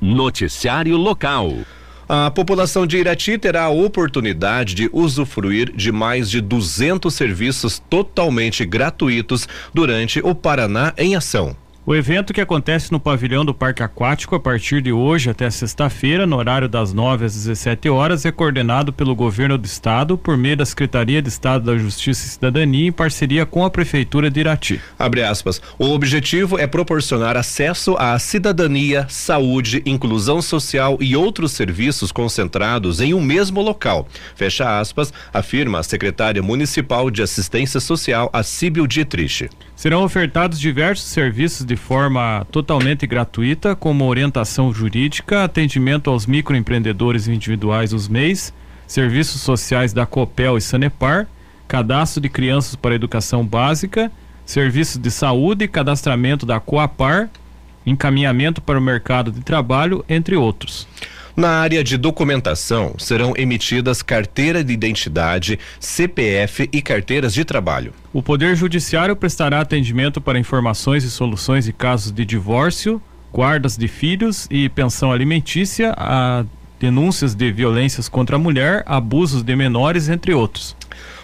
Noticiário Local. A população de Irati terá a oportunidade de usufruir de mais de 200 serviços totalmente gratuitos durante o Paraná em Ação. O evento que acontece no pavilhão do Parque Aquático a partir de hoje até sexta-feira, no horário das 9 às 17 horas, é coordenado pelo governo do estado por meio da Secretaria de Estado da Justiça e Cidadania em parceria com a prefeitura de Irati. Abre aspas. O objetivo é proporcionar acesso à cidadania, saúde, inclusão social e outros serviços concentrados em um mesmo local. Fecha aspas, afirma a secretária municipal de assistência social, a Síbil Dietrich. Serão ofertados diversos serviços de forma totalmente gratuita, como orientação jurídica, atendimento aos microempreendedores individuais dos MEIs, serviços sociais da COPEL e Sanepar, cadastro de crianças para educação básica, serviços de saúde, cadastramento da Coapar, encaminhamento para o mercado de trabalho, entre outros. Na área de documentação, serão emitidas carteira de identidade, CPF e carteiras de trabalho. O Poder Judiciário prestará atendimento para informações e soluções de casos de divórcio, guardas de filhos e pensão alimentícia, a denúncias de violências contra a mulher, abusos de menores, entre outros.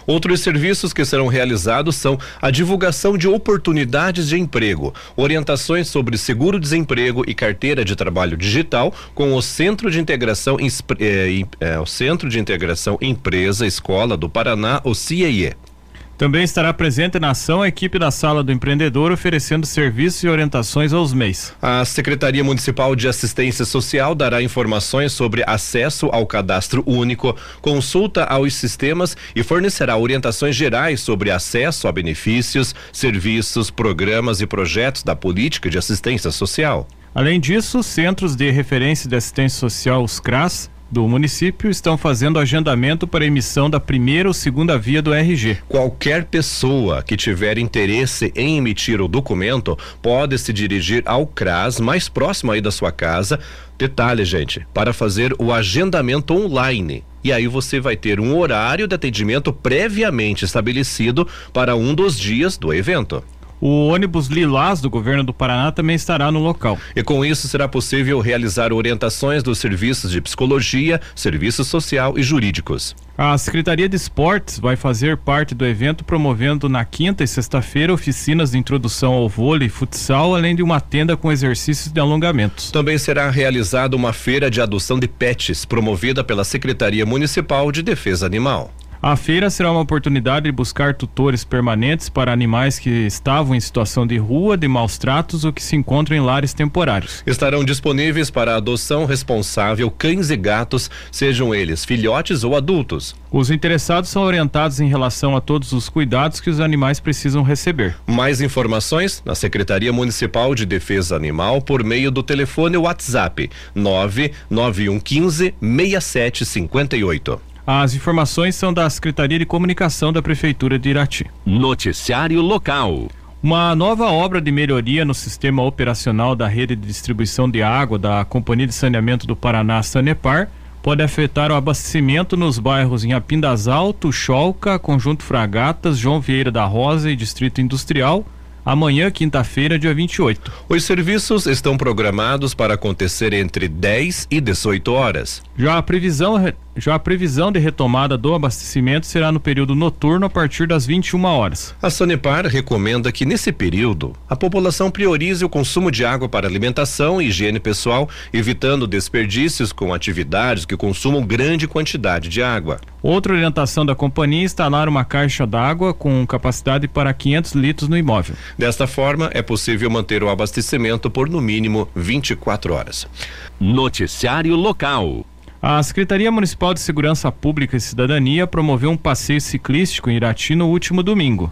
Outros serviços que serão realizados são a divulgação de oportunidades de emprego, orientações sobre seguro-desemprego e carteira de trabalho digital com o Centro de Integração eh, eh, o Centro de Integração Empresa Escola do Paraná, o CIE. Também estará presente na ação a equipe da Sala do Empreendedor oferecendo serviços e orientações aos MEIs. A Secretaria Municipal de Assistência Social dará informações sobre acesso ao cadastro único, consulta aos sistemas e fornecerá orientações gerais sobre acesso a benefícios, serviços, programas e projetos da política de assistência social. Além disso, centros de referência de assistência social, os CRAS, do município estão fazendo agendamento para emissão da primeira ou segunda via do RG. Qualquer pessoa que tiver interesse em emitir o documento pode se dirigir ao CRAS mais próximo aí da sua casa. Detalhe, gente, para fazer o agendamento online. E aí você vai ter um horário de atendimento previamente estabelecido para um dos dias do evento. O ônibus Lilás do governo do Paraná também estará no local. E com isso será possível realizar orientações dos serviços de psicologia, serviço social e jurídicos. A Secretaria de Esportes vai fazer parte do evento promovendo na quinta e sexta-feira oficinas de introdução ao vôlei e futsal, além de uma tenda com exercícios de alongamentos. Também será realizada uma feira de adoção de pets promovida pela Secretaria Municipal de Defesa Animal. A feira será uma oportunidade de buscar tutores permanentes para animais que estavam em situação de rua, de maus tratos ou que se encontram em lares temporários. Estarão disponíveis para adoção responsável cães e gatos, sejam eles filhotes ou adultos. Os interessados são orientados em relação a todos os cuidados que os animais precisam receber. Mais informações na Secretaria Municipal de Defesa Animal por meio do telefone WhatsApp 99115 6758. As informações são da Secretaria de Comunicação da Prefeitura de Irati. Noticiário local. Uma nova obra de melhoria no sistema operacional da rede de distribuição de água da Companhia de Saneamento do Paraná, Sanepar, pode afetar o abastecimento nos bairros em Apindasal, Tuxolca, Conjunto Fragatas, João Vieira da Rosa e Distrito Industrial, amanhã, quinta-feira, dia 28. Os serviços estão programados para acontecer entre 10 e 18 horas. Já a previsão já a previsão de retomada do abastecimento será no período noturno a partir das 21 horas. A Sanepar recomenda que nesse período a população priorize o consumo de água para alimentação e higiene pessoal, evitando desperdícios com atividades que consumam grande quantidade de água. Outra orientação da companhia é instalar uma caixa d'água com capacidade para 500 litros no imóvel. Desta forma, é possível manter o abastecimento por no mínimo 24 horas. Noticiário local. A Secretaria Municipal de Segurança Pública e Cidadania promoveu um passeio ciclístico em Irati no último domingo.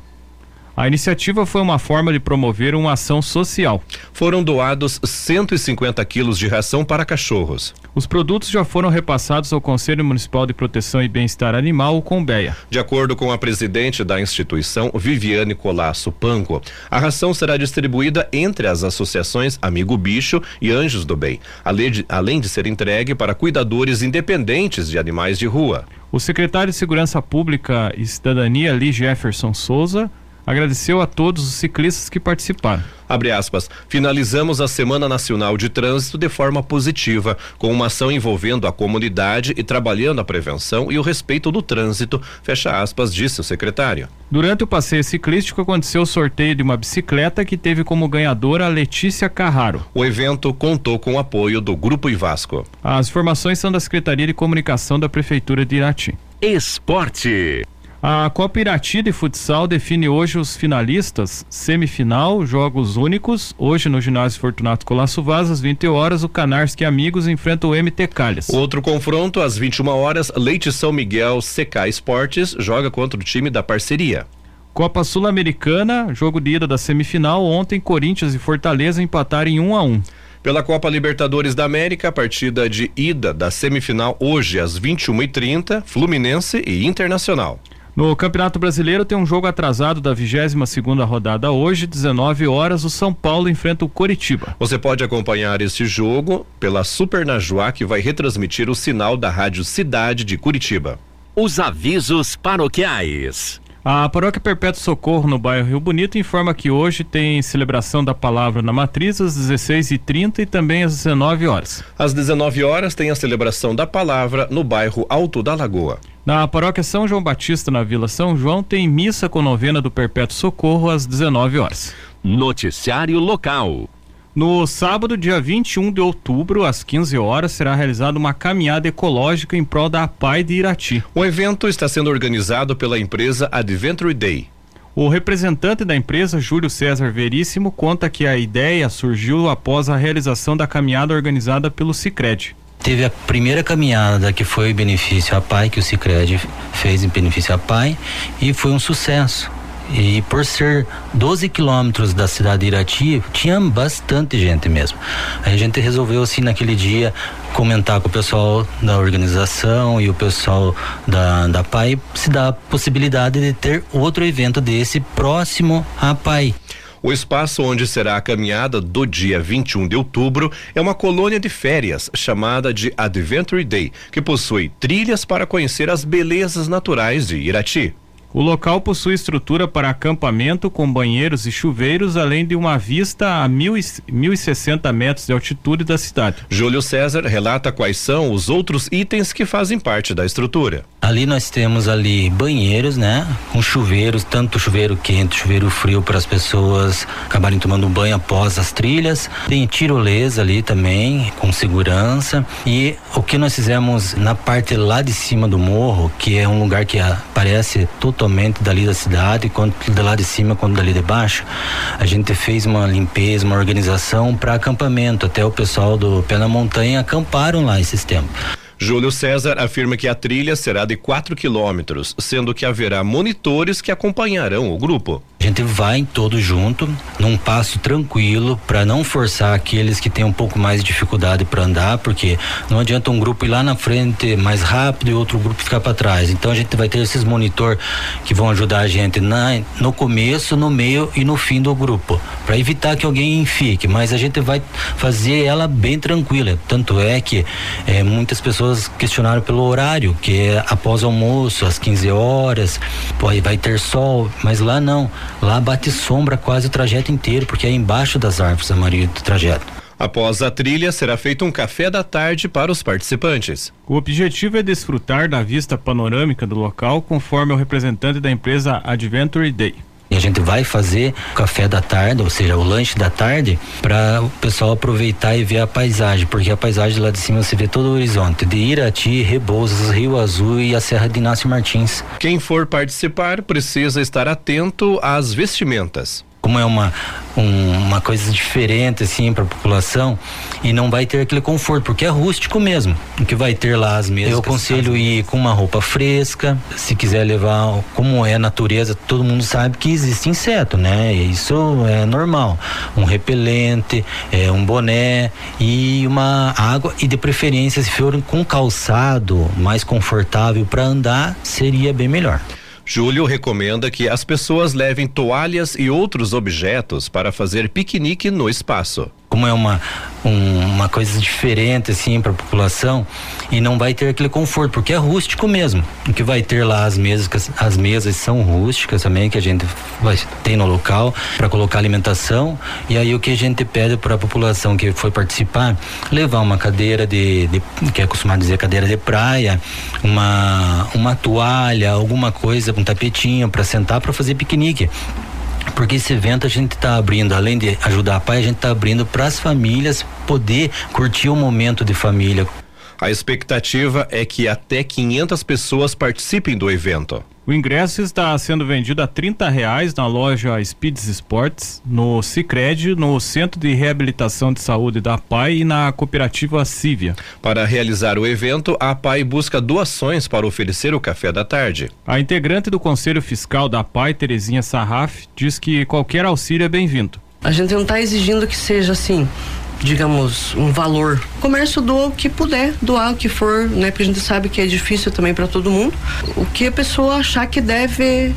A iniciativa foi uma forma de promover uma ação social. Foram doados 150 quilos de ração para cachorros. Os produtos já foram repassados ao Conselho Municipal de Proteção e Bem-Estar Animal, o Combeia. De acordo com a presidente da instituição, Viviane Colasso Panco, a ração será distribuída entre as associações Amigo Bicho e Anjos do Bem, além de, ser entregue para cuidadores independentes de animais de rua. O secretário de Segurança Pública e Cidadania, Lee Jefferson Souza, agradeceu a todos os ciclistas que participaram. Abre aspas. Finalizamos a Semana Nacional de Trânsito de forma positiva, com uma ação envolvendo a comunidade e trabalhando a prevenção e o respeito do trânsito, fecha aspas, disse o secretário. Durante o passeio ciclístico aconteceu o sorteio de uma bicicleta que teve como ganhadora a Letícia Carraro. O evento contou com o apoio do Grupo Ivasco. As informações são da Secretaria de Comunicação da Prefeitura de Irati. Esporte. A Copa Irati de Futsal define hoje os finalistas, semifinal, jogos únicos. Hoje no ginásio Fortunato Colasso Vaz, às 20 horas, o Canarski Amigos enfrenta o MT Calhas. Outro confronto, às 21 horas, Leite São Miguel CK Esportes joga contra o time da parceria. Copa Sul-Americana, jogo de ida da semifinal. Ontem, Corinthians e Fortaleza empataram em 1 a 1 pela Copa Libertadores da América, partida de ida da semifinal hoje às 21h30, Fluminense e Internacional. No Campeonato Brasileiro tem um jogo atrasado da 22 segunda rodada hoje, 19 horas, o São Paulo enfrenta o Coritiba. Você pode acompanhar este jogo pela Super Najuá que vai retransmitir o sinal da Rádio Cidade de Curitiba. Os avisos paroquiais. A Paróquia Perpétuo Socorro, no bairro Rio Bonito, informa que hoje tem celebração da palavra na matriz às 16h30 e também às 19 horas. Às 19 horas tem a celebração da palavra no bairro Alto da Lagoa. Na paróquia São João Batista, na Vila São João, tem missa com novena do Perpétuo Socorro às 19 horas. Noticiário local. No sábado, dia 21 de outubro, às 15 horas, será realizada uma caminhada ecológica em prol da APAI de Irati. O evento está sendo organizado pela empresa Adventure Day. O representante da empresa, Júlio César Veríssimo, conta que a ideia surgiu após a realização da caminhada organizada pelo Cicred. Teve a primeira caminhada que foi benefício à PAI, que o Cicred fez em benefício à PAI, e foi um sucesso. E por ser 12 quilômetros da cidade de Irati, tinha bastante gente mesmo. Aí a gente resolveu, assim, naquele dia, comentar com o pessoal da organização e o pessoal da, da PAI se dá a possibilidade de ter outro evento desse próximo à PAI. O espaço onde será a caminhada do dia 21 de outubro é uma colônia de férias chamada de Adventure Day, que possui trilhas para conhecer as belezas naturais de Irati. O local possui estrutura para acampamento com banheiros e chuveiros, além de uma vista a mil e, 1.060 metros de altitude da cidade. Júlio César relata quais são os outros itens que fazem parte da estrutura. Ali nós temos ali banheiros, né? Com chuveiros, tanto chuveiro quente, chuveiro frio para as pessoas acabarem tomando banho após as trilhas. Tem tirolesa ali também, com segurança. E o que nós fizemos na parte lá de cima do morro, que é um lugar que aparece totalmente dali da cidade, quanto de lá de cima quanto dali de baixo, a gente fez uma limpeza, uma organização para acampamento. Até o pessoal do Pé na Montanha acamparam lá esses tempos. Júlio César afirma que a trilha será de 4 quilômetros, sendo que haverá monitores que acompanharão o grupo. A gente vai todo junto, num passo tranquilo, para não forçar aqueles que têm um pouco mais de dificuldade para andar, porque não adianta um grupo ir lá na frente mais rápido e outro grupo ficar para trás. Então a gente vai ter esses monitor que vão ajudar a gente na, no começo, no meio e no fim do grupo, para evitar que alguém fique. Mas a gente vai fazer ela bem tranquila. Tanto é que é, muitas pessoas questionaram pelo horário, que é após almoço, às 15 horas, pô, vai ter sol, mas lá não. Lá bate sombra quase o trajeto inteiro, porque é embaixo das árvores a maioria do trajeto. Após a trilha, será feito um café da tarde para os participantes. O objetivo é desfrutar da vista panorâmica do local, conforme o representante da empresa Adventure Day. E a gente vai fazer o café da tarde, ou seja, o lanche da tarde, para o pessoal aproveitar e ver a paisagem, porque a paisagem lá de cima você vê todo o horizonte de Irati, Rebouças, Rio Azul e a Serra de Inácio Martins. Quem for participar precisa estar atento às vestimentas como é uma, um, uma coisa diferente assim para a população e não vai ter aquele conforto, porque é rústico mesmo. O que vai ter lá as mesas. Eu aconselho ir com uma roupa fresca, se quiser levar, como é a natureza, todo mundo sabe que existe inseto, né? Isso é normal. Um repelente, é, um boné e uma água e de preferência se for com calçado mais confortável para andar, seria bem melhor. Júlio recomenda que as pessoas levem toalhas e outros objetos para fazer piquenique no espaço. Como é uma um, uma coisa diferente assim para a população e não vai ter aquele conforto porque é rústico mesmo. O que vai ter lá as mesas as mesas são rústicas também que a gente vai ter no local para colocar alimentação e aí o que a gente pede para a população que foi participar levar uma cadeira de, de que é acostumado dizer cadeira de praia uma uma toalha alguma coisa um tapetinho para sentar para fazer piquenique porque esse evento a gente está abrindo, além de ajudar a pai, a gente está abrindo para as famílias poder curtir o momento de família. A expectativa é que até 500 pessoas participem do evento. O ingresso está sendo vendido a 30 reais na loja Speeds Sports, no Cicred, no Centro de Reabilitação de Saúde da PAI e na cooperativa Cívia. Para realizar o evento, a PAI busca doações para oferecer o café da tarde. A integrante do Conselho Fiscal da PAI, Terezinha Sarraf, diz que qualquer auxílio é bem-vindo. A gente não está exigindo que seja assim digamos, um valor. O comércio doa o que puder, doar o que for, né? Porque a gente sabe que é difícil também para todo mundo. O que a pessoa achar que deve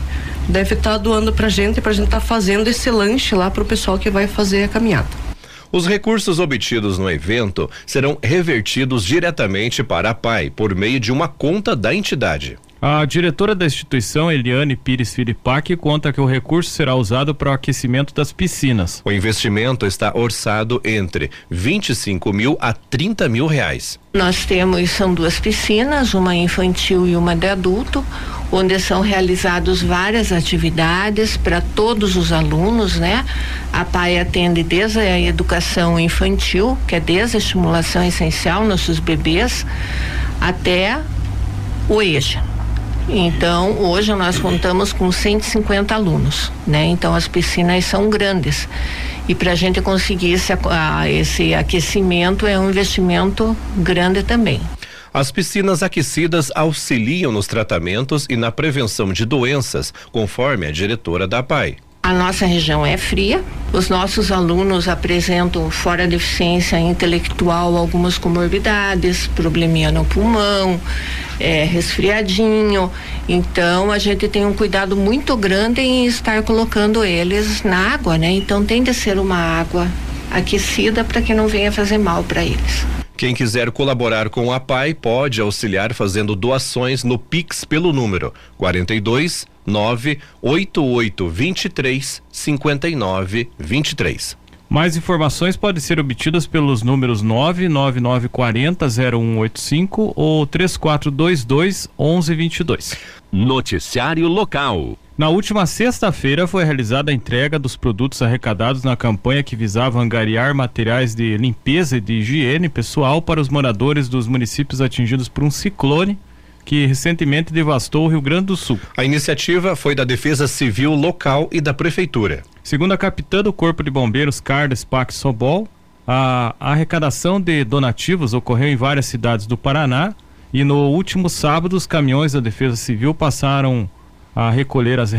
deve estar tá doando pra gente, pra gente estar tá fazendo esse lanche lá pro pessoal que vai fazer a caminhada. Os recursos obtidos no evento serão revertidos diretamente para a PAI por meio de uma conta da entidade. A diretora da instituição, Eliane Pires Filipac, conta que o recurso será usado para o aquecimento das piscinas. O investimento está orçado entre 25 mil a 30 mil reais. Nós temos, são duas piscinas, uma infantil e uma de adulto, onde são realizadas várias atividades para todos os alunos, né? A PAI atende desde a educação infantil, que é desde a estimulação essencial, nossos bebês, até o EJA então, hoje nós contamos com 150 alunos, né? Então, as piscinas são grandes. E para a gente conseguir esse, a, esse aquecimento é um investimento grande também. As piscinas aquecidas auxiliam nos tratamentos e na prevenção de doenças, conforme a diretora da PAI. A nossa região é fria, os nossos alunos apresentam, fora deficiência intelectual, algumas comorbidades, probleminha no pulmão, é, resfriadinho. Então a gente tem um cuidado muito grande em estar colocando eles na água, né? Então tem de ser uma água aquecida para que não venha fazer mal para eles. Quem quiser colaborar com a PAI pode auxiliar fazendo doações no Pix pelo número 42 98823 5923. Mais informações podem ser obtidas pelos números 99940 0185 ou 3422 1122. Noticiário local. Na última sexta-feira foi realizada a entrega dos produtos arrecadados na campanha que visava angariar materiais de limpeza e de higiene pessoal para os moradores dos municípios atingidos por um ciclone que recentemente devastou o Rio Grande do Sul. A iniciativa foi da Defesa Civil local e da Prefeitura. Segundo a capitã do Corpo de Bombeiros, Carlos Pac Sobol, a, a arrecadação de donativos ocorreu em várias cidades do Paraná e no último sábado os caminhões da Defesa Civil passaram a recolher as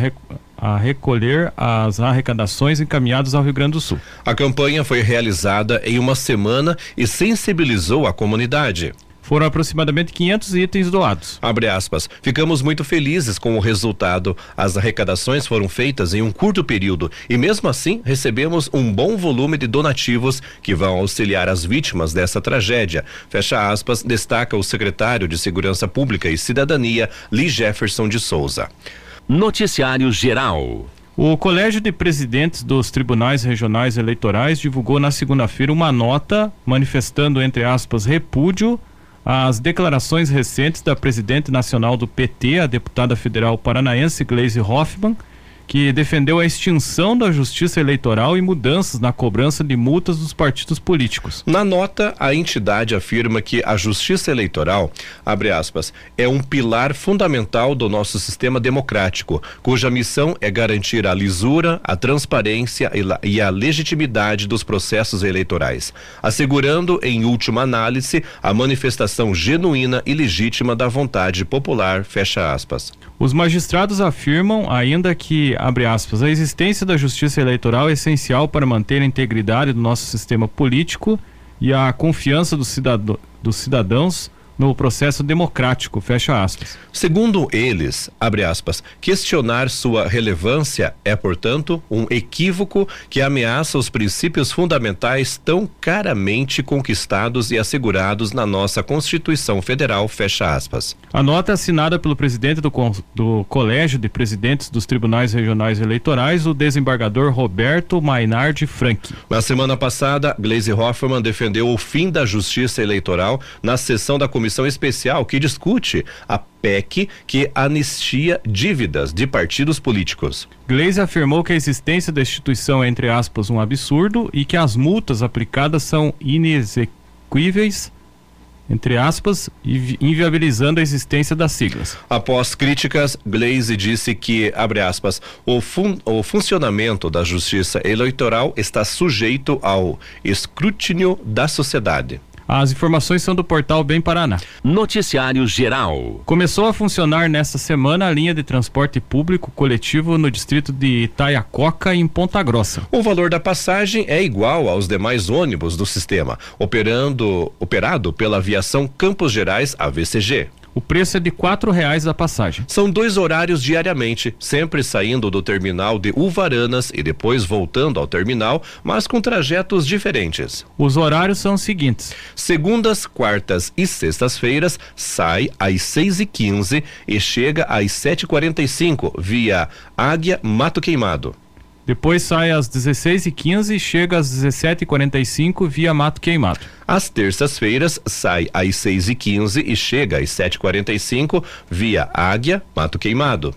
a recolher as arrecadações encaminhadas ao Rio Grande do Sul. A campanha foi realizada em uma semana e sensibilizou a comunidade. Foram aproximadamente 500 itens doados. Abre aspas. Ficamos muito felizes com o resultado. As arrecadações foram feitas em um curto período e mesmo assim recebemos um bom volume de donativos que vão auxiliar as vítimas dessa tragédia. Fecha aspas, destaca o secretário de Segurança Pública e Cidadania, Lee Jefferson de Souza. Noticiário Geral. O Colégio de Presidentes dos Tribunais Regionais Eleitorais divulgou na segunda-feira uma nota manifestando, entre aspas, repúdio às declarações recentes da presidente nacional do PT, a deputada federal paranaense Gleisi Hoffmann, que defendeu a extinção da justiça eleitoral e mudanças na cobrança de multas dos partidos políticos. Na nota, a entidade afirma que a justiça eleitoral, abre aspas, é um pilar fundamental do nosso sistema democrático, cuja missão é garantir a lisura, a transparência e a legitimidade dos processos eleitorais, assegurando, em última análise, a manifestação genuína e legítima da vontade popular, fecha aspas. Os magistrados afirmam ainda que, abre aspas, a existência da justiça eleitoral é essencial para manter a integridade do nosso sistema político e a confiança do cidadão, dos cidadãos no processo democrático, fecha aspas. Segundo eles, abre aspas, questionar sua relevância é, portanto, um equívoco que ameaça os princípios fundamentais tão caramente conquistados e assegurados na nossa Constituição Federal, fecha aspas. A nota assinada pelo presidente do, do Colégio de Presidentes dos Tribunais Regionais Eleitorais, o desembargador Roberto Mainardi Frank. Na semana passada, Gleisi Hoffmann defendeu o fim da justiça eleitoral na sessão da Comissão Especial que discute a PEC que anistia dívidas de partidos políticos. Gleisi afirmou que a existência da instituição é, entre aspas, um absurdo e que as multas aplicadas são inexequíveis entre aspas, inviabilizando a existência das siglas. Após críticas, Glaze disse que, abre aspas, o, fun o funcionamento da justiça eleitoral está sujeito ao escrutínio da sociedade. As informações são do portal Bem Paraná. Noticiário Geral. Começou a funcionar nesta semana a linha de transporte público coletivo no distrito de Itaiacoca, em Ponta Grossa. O valor da passagem é igual aos demais ônibus do sistema, operando, operado pela aviação Campos Gerais AVCG. O preço é de quatro reais a passagem. São dois horários diariamente, sempre saindo do terminal de Uvaranas e depois voltando ao terminal, mas com trajetos diferentes. Os horários são os seguintes: segundas, quartas e sextas-feiras sai às seis e quinze e chega às sete e quarenta e cinco via Águia Mato Queimado. Depois sai às 16h15 e chega às 17h45 via Mato Queimado. Às terças-feiras sai às 6h15 e chega às 7h45 via Águia, Mato Queimado.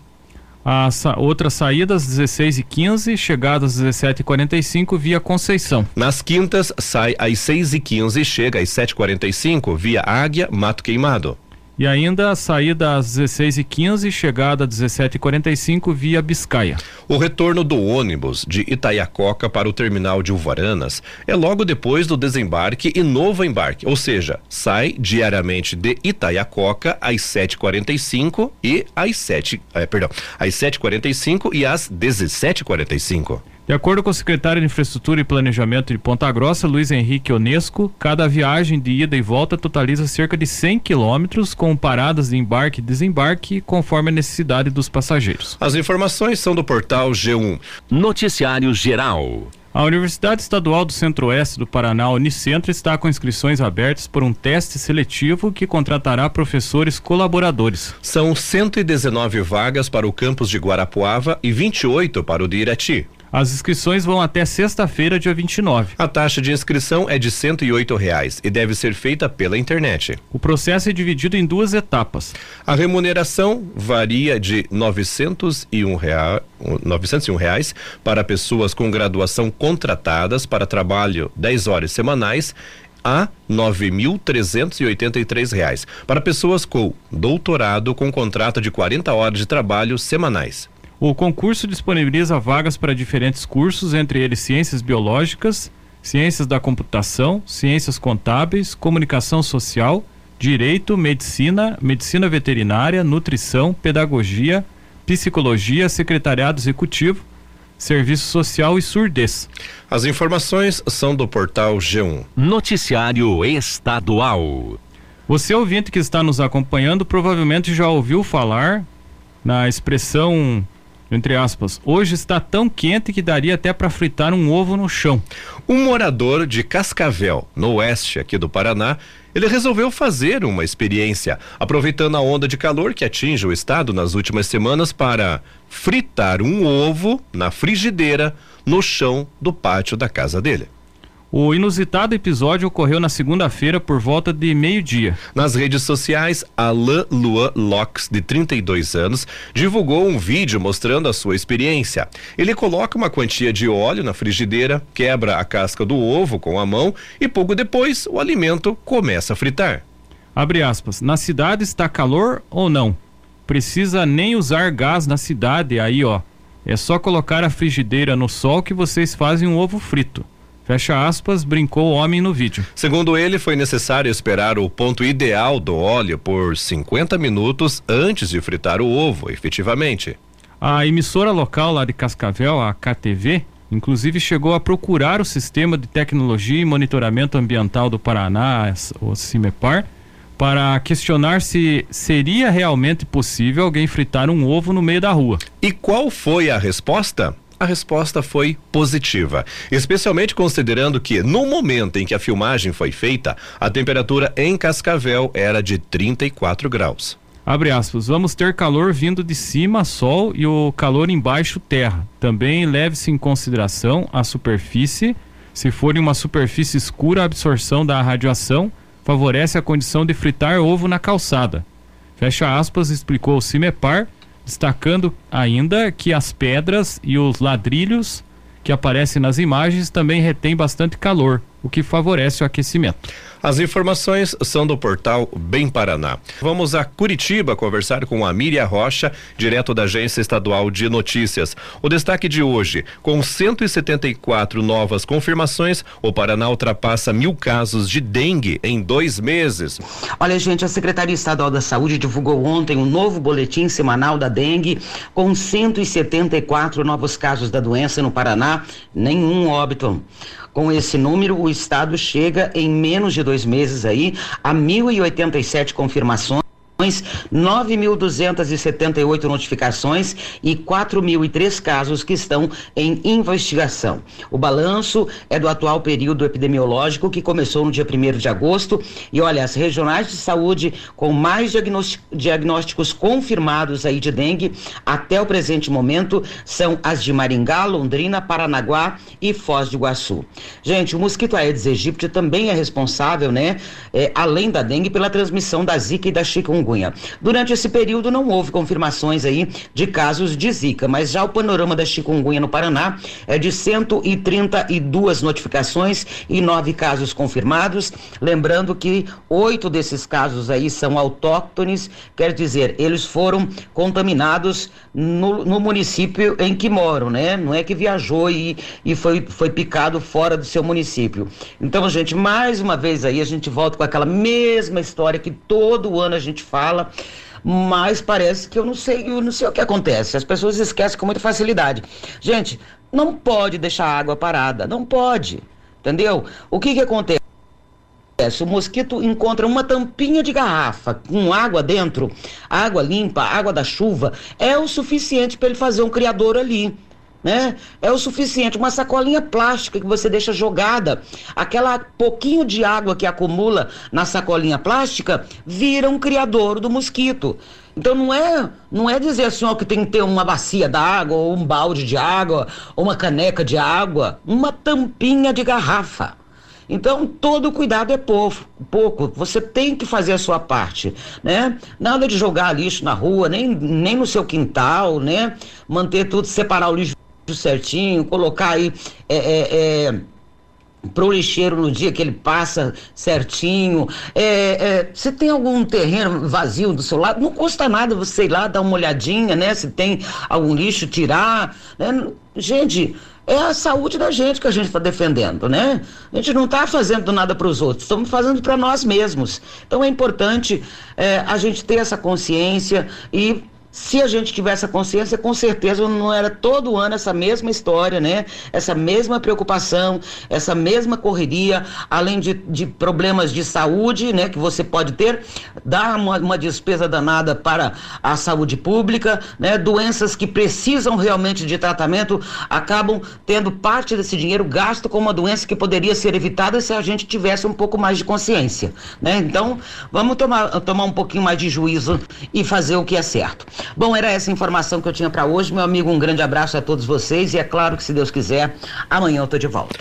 A sa outra saída às 16h15, chegada às 17h45 via Conceição. Nas quintas, sai às 6h15 e chega às 7h45 via Águia, Mato Queimado. E ainda a saída às 16h15 e chegada às 17h45 via Biscaia. O retorno do ônibus de Itaiacoca para o terminal de Uvaranas é logo depois do desembarque e novo embarque, ou seja, sai diariamente de Itaiacoca às 7h45 e às 7, eh, perdão, às 7h45 e às 17h45. De acordo com o secretário de Infraestrutura e Planejamento de Ponta Grossa, Luiz Henrique Onesco, cada viagem de ida e volta totaliza cerca de 100 quilômetros, com paradas de embarque e desembarque, conforme a necessidade dos passageiros. As informações são do portal G1. Noticiário Geral. A Universidade Estadual do Centro-Oeste do Paraná, Unicentro, está com inscrições abertas por um teste seletivo que contratará professores colaboradores. São 119 vagas para o campus de Guarapuava e 28 para o de Irati. As inscrições vão até sexta-feira, dia 29. A taxa de inscrição é de cento e oito reais e deve ser feita pela internet. O processo é dividido em duas etapas. A remuneração varia de novecentos e um real, 901 reais para pessoas com graduação contratadas para trabalho 10 horas semanais a nove mil trezentos e oitenta e três reais para pessoas com doutorado com contrato de 40 horas de trabalho semanais. O concurso disponibiliza vagas para diferentes cursos, entre eles ciências biológicas, ciências da computação, ciências contábeis, comunicação social, direito, medicina, medicina veterinária, nutrição, pedagogia, psicologia, secretariado executivo, serviço social e surdez. As informações são do portal G1. Noticiário Estadual. Você ouvinte que está nos acompanhando provavelmente já ouviu falar na expressão entre aspas, hoje está tão quente que daria até para fritar um ovo no chão. Um morador de Cascavel, no oeste aqui do Paraná, ele resolveu fazer uma experiência, aproveitando a onda de calor que atinge o estado nas últimas semanas para fritar um ovo na frigideira no chão do pátio da casa dele. O inusitado episódio ocorreu na segunda-feira por volta de meio-dia. Nas redes sociais, Alain Luan Locks, de 32 anos, divulgou um vídeo mostrando a sua experiência. Ele coloca uma quantia de óleo na frigideira, quebra a casca do ovo com a mão e pouco depois o alimento começa a fritar. Abre aspas. Na cidade está calor ou não? Precisa nem usar gás na cidade aí, ó. É só colocar a frigideira no sol que vocês fazem um ovo frito. Fecha aspas, brincou o homem no vídeo. Segundo ele, foi necessário esperar o ponto ideal do óleo por 50 minutos antes de fritar o ovo, efetivamente. A emissora local lá de Cascavel, a KTV, inclusive chegou a procurar o Sistema de Tecnologia e Monitoramento Ambiental do Paraná, o CIMEPAR, para questionar se seria realmente possível alguém fritar um ovo no meio da rua. E qual foi a resposta? A resposta foi positiva, especialmente considerando que no momento em que a filmagem foi feita, a temperatura em Cascavel era de 34 graus. Abre aspas, vamos ter calor vindo de cima, sol, e o calor embaixo, terra. Também leve-se em consideração a superfície. Se for em uma superfície escura, a absorção da radiação favorece a condição de fritar ovo na calçada. Fecha aspas, explicou o Cimepar destacando ainda que as pedras e os ladrilhos que aparecem nas imagens também retêm bastante calor, o que favorece o aquecimento. As informações são do portal Bem Paraná. Vamos a Curitiba conversar com a Miriam Rocha, direto da Agência Estadual de Notícias. O destaque de hoje: com 174 novas confirmações, o Paraná ultrapassa mil casos de dengue em dois meses. Olha, gente, a Secretaria Estadual da Saúde divulgou ontem um novo boletim semanal da dengue, com 174 novos casos da doença no Paraná, nenhum óbito. Com esse número, o estado chega em menos de dois meses aí a 1.087 confirmações 9.278 notificações e 4.003 casos que estão em investigação. O balanço é do atual período epidemiológico que começou no dia 1 de agosto e olha, as regionais de saúde com mais diagnósticos confirmados aí de dengue até o presente momento são as de Maringá, Londrina, Paranaguá e Foz do Iguaçu. Gente, o mosquito Aedes aegypti também é responsável, né, é, além da dengue, pela transmissão da zika e da chikungunya chikungunya. Durante esse período não houve confirmações aí de casos de zika, mas já o panorama da chikungunya no Paraná é de 132 notificações e nove casos confirmados. Lembrando que oito desses casos aí são autóctones, quer dizer, eles foram contaminados no, no município em que moram, né? Não é que viajou e, e foi, foi picado fora do seu município. Então, gente, mais uma vez aí a gente volta com aquela mesma história que todo ano a gente fala fala, mas parece que eu não sei, eu não sei o que acontece. As pessoas esquecem com muita facilidade. Gente, não pode deixar a água parada, não pode. Entendeu? O que que acontece? O mosquito encontra uma tampinha de garrafa com água dentro, água limpa, água da chuva, é o suficiente para ele fazer um criador ali né? É o suficiente. Uma sacolinha plástica que você deixa jogada, aquela pouquinho de água que acumula na sacolinha plástica, vira um criador do mosquito. Então não é, não é dizer assim, ó, que tem que ter uma bacia d'água, ou um balde de água, ou uma caneca de água, uma tampinha de garrafa. Então, todo cuidado é pouco, pouco. Você tem que fazer a sua parte, né? Nada de jogar lixo na rua, nem, nem no seu quintal, né? Manter tudo, separar o lixo certinho, colocar aí é, é, é pro lixeiro no dia que ele passa certinho. É, é, se tem algum terreno vazio do seu lado, não custa nada você ir lá dar uma olhadinha, né? Se tem algum lixo, tirar. Né? Gente, é a saúde da gente que a gente está defendendo, né? A gente não está fazendo nada para os outros, estamos fazendo para nós mesmos. Então é importante é, a gente ter essa consciência e se a gente tivesse a consciência, com certeza não era todo ano essa mesma história, né? Essa mesma preocupação, essa mesma correria, além de, de problemas de saúde, né? Que você pode ter, dar uma, uma despesa danada para a saúde pública, né? Doenças que precisam realmente de tratamento acabam tendo parte desse dinheiro gasto com uma doença que poderia ser evitada se a gente tivesse um pouco mais de consciência, né? Então, vamos tomar, tomar um pouquinho mais de juízo e fazer o que é certo. Bom, era essa informação que eu tinha para hoje. Meu amigo, um grande abraço a todos vocês e é claro que se Deus quiser, amanhã eu tô de volta.